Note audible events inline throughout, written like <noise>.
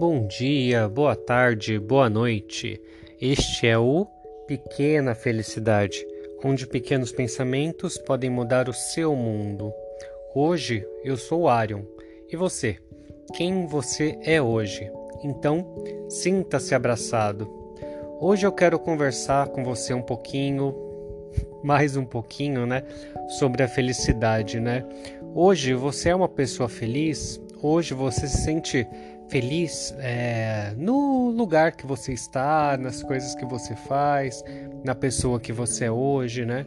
Bom dia, boa tarde, boa noite. Este é o Pequena Felicidade, onde pequenos pensamentos podem mudar o seu mundo. Hoje eu sou Arion. E você? Quem você é hoje? Então, sinta-se abraçado. Hoje eu quero conversar com você um pouquinho, <laughs> mais um pouquinho, né, sobre a felicidade, né? Hoje você é uma pessoa feliz? Hoje você se sente feliz é, no lugar que você está, nas coisas que você faz, na pessoa que você é hoje, né?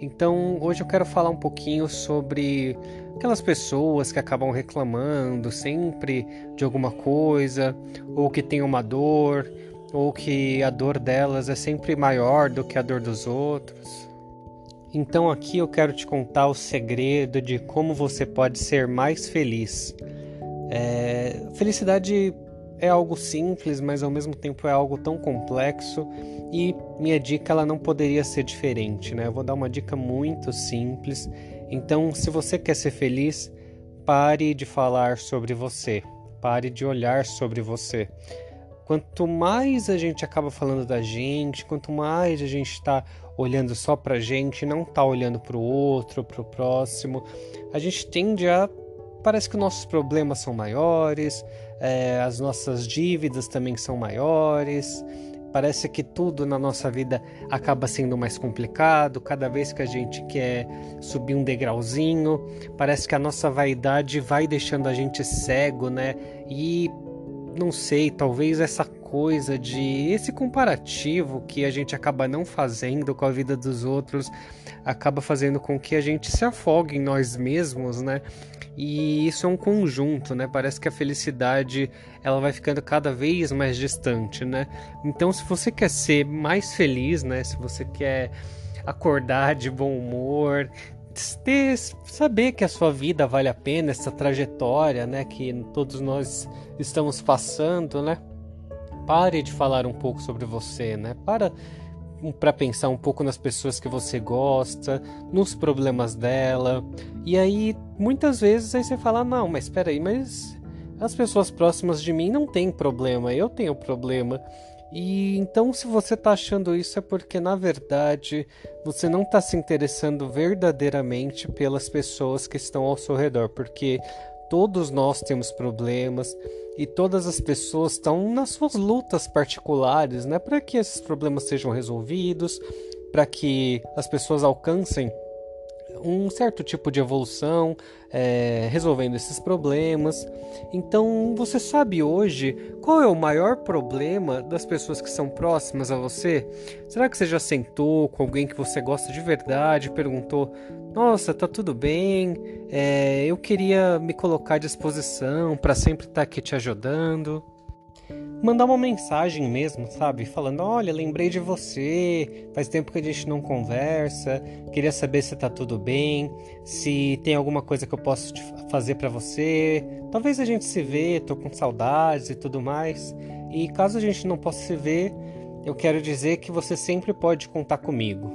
Então, hoje eu quero falar um pouquinho sobre aquelas pessoas que acabam reclamando sempre de alguma coisa, ou que têm uma dor, ou que a dor delas é sempre maior do que a dor dos outros. Então, aqui eu quero te contar o segredo de como você pode ser mais feliz. É, felicidade é algo simples, mas ao mesmo tempo é algo tão complexo e minha dica ela não poderia ser diferente, né? Eu vou dar uma dica muito simples. Então, se você quer ser feliz, pare de falar sobre você, pare de olhar sobre você. Quanto mais a gente acaba falando da gente, quanto mais a gente está olhando só pra gente, não tá olhando pro outro, pro próximo, a gente tende a parece que nossos problemas são maiores, é, as nossas dívidas também são maiores. Parece que tudo na nossa vida acaba sendo mais complicado. Cada vez que a gente quer subir um degrauzinho, parece que a nossa vaidade vai deixando a gente cego, né? E não sei, talvez essa coisa de esse comparativo que a gente acaba não fazendo com a vida dos outros acaba fazendo com que a gente se afogue em nós mesmos, né? E isso é um conjunto, né? Parece que a felicidade ela vai ficando cada vez mais distante, né? Então, se você quer ser mais feliz, né? Se você quer acordar de bom humor, ter, saber que a sua vida vale a pena, essa trajetória, né? Que todos nós estamos passando, né? Pare de falar um pouco sobre você, né? Para para pensar um pouco nas pessoas que você gosta, nos problemas dela. E aí, muitas vezes, aí você fala: não, mas espera aí, mas as pessoas próximas de mim não têm problema, eu tenho problema. E então, se você está achando isso, é porque na verdade você não está se interessando verdadeiramente pelas pessoas que estão ao seu redor, porque todos nós temos problemas e todas as pessoas estão nas suas lutas particulares, né, para que esses problemas sejam resolvidos, para que as pessoas alcancem um certo tipo de evolução, é, resolvendo esses problemas. Então, você sabe hoje qual é o maior problema das pessoas que são próximas a você? Será que você já sentou com alguém que você gosta de verdade, perguntou: Nossa, tá tudo bem? É, eu queria me colocar à disposição para sempre estar tá aqui te ajudando mandar uma mensagem mesmo, sabe? Falando: olha, lembrei de você, faz tempo que a gente não conversa, queria saber se tá tudo bem, se tem alguma coisa que eu posso fazer para você. Talvez a gente se vê, tô com saudades e tudo mais. E caso a gente não possa se ver, eu quero dizer que você sempre pode contar comigo.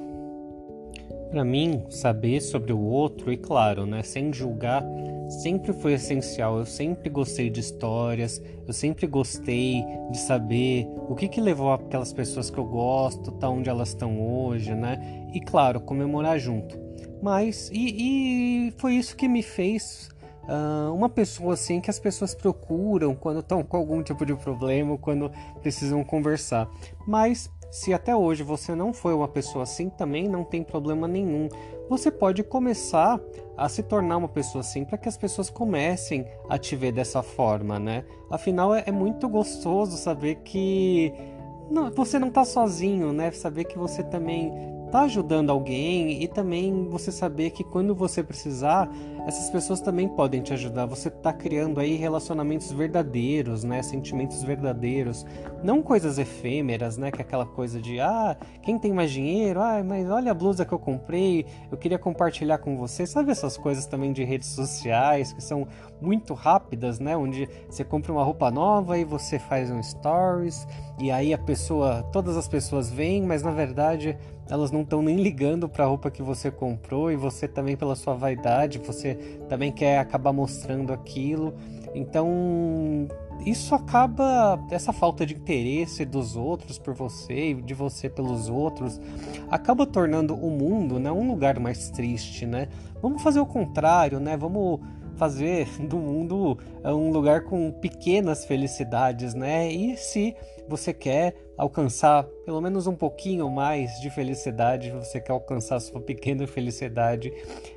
Para mim, saber sobre o outro e claro, né, sem julgar, sempre foi essencial. Eu sempre gostei de histórias, eu sempre gostei de saber o que, que levou aquelas pessoas que eu gosto, tá onde elas estão hoje, né? E claro, comemorar junto. Mas, e, e foi isso que me fez uh, uma pessoa assim que as pessoas procuram quando estão com algum tipo de problema, quando precisam conversar. Mas se até hoje você não foi uma pessoa assim, também não tem problema nenhum. Você pode começar a se tornar uma pessoa assim para que as pessoas comecem a te ver dessa forma, né? Afinal, é, é muito gostoso saber que não, você não está sozinho, né? Saber que você também tá ajudando alguém e também você saber que quando você precisar, essas pessoas também podem te ajudar. Você tá criando aí relacionamentos verdadeiros, né? Sentimentos verdadeiros, não coisas efêmeras, né? Que é aquela coisa de ah, quem tem mais dinheiro? Ah, mas olha a blusa que eu comprei, eu queria compartilhar com você. Sabe essas coisas também de redes sociais que são muito rápidas, né? Onde você compra uma roupa nova e você faz um stories e aí a pessoa, todas as pessoas vêm, mas na verdade elas não estão nem ligando para a roupa que você comprou e você também pela sua vaidade, você também quer acabar mostrando aquilo. Então, isso acaba essa falta de interesse dos outros por você e de você pelos outros acaba tornando o mundo, né, um lugar mais triste, né? Vamos fazer o contrário, né? Vamos fazer do mundo é, um lugar com pequenas felicidades, né? E se você quer alcançar pelo menos um pouquinho mais de felicidade, você quer alcançar sua pequena felicidade,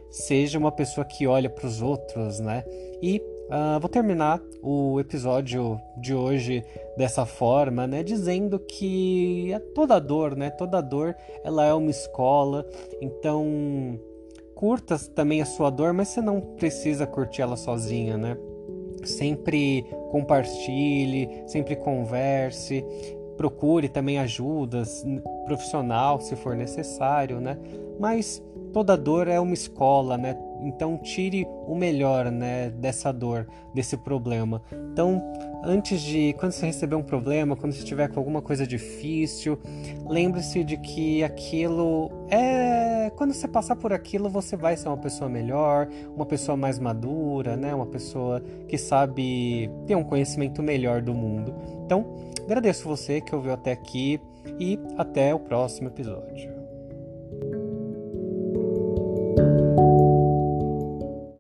seja uma pessoa que olha para os outros, né? E uh, vou terminar o episódio de hoje dessa forma, né? Dizendo que toda dor, né? Toda dor, ela é uma escola. Então, curta também a sua dor, mas você não precisa curtir ela sozinha, né? Sempre compartilhe, sempre converse, procure também ajudas profissional se for necessário, né? Mas toda dor é uma escola, né? Então tire o melhor, né, dessa dor, desse problema. Então, antes de quando você receber um problema, quando você estiver com alguma coisa difícil, lembre-se de que aquilo é quando você passar por aquilo, você vai ser uma pessoa melhor, uma pessoa mais madura, né? Uma pessoa que sabe ter um conhecimento melhor do mundo. Então, agradeço você que ouviu até aqui e até o próximo episódio.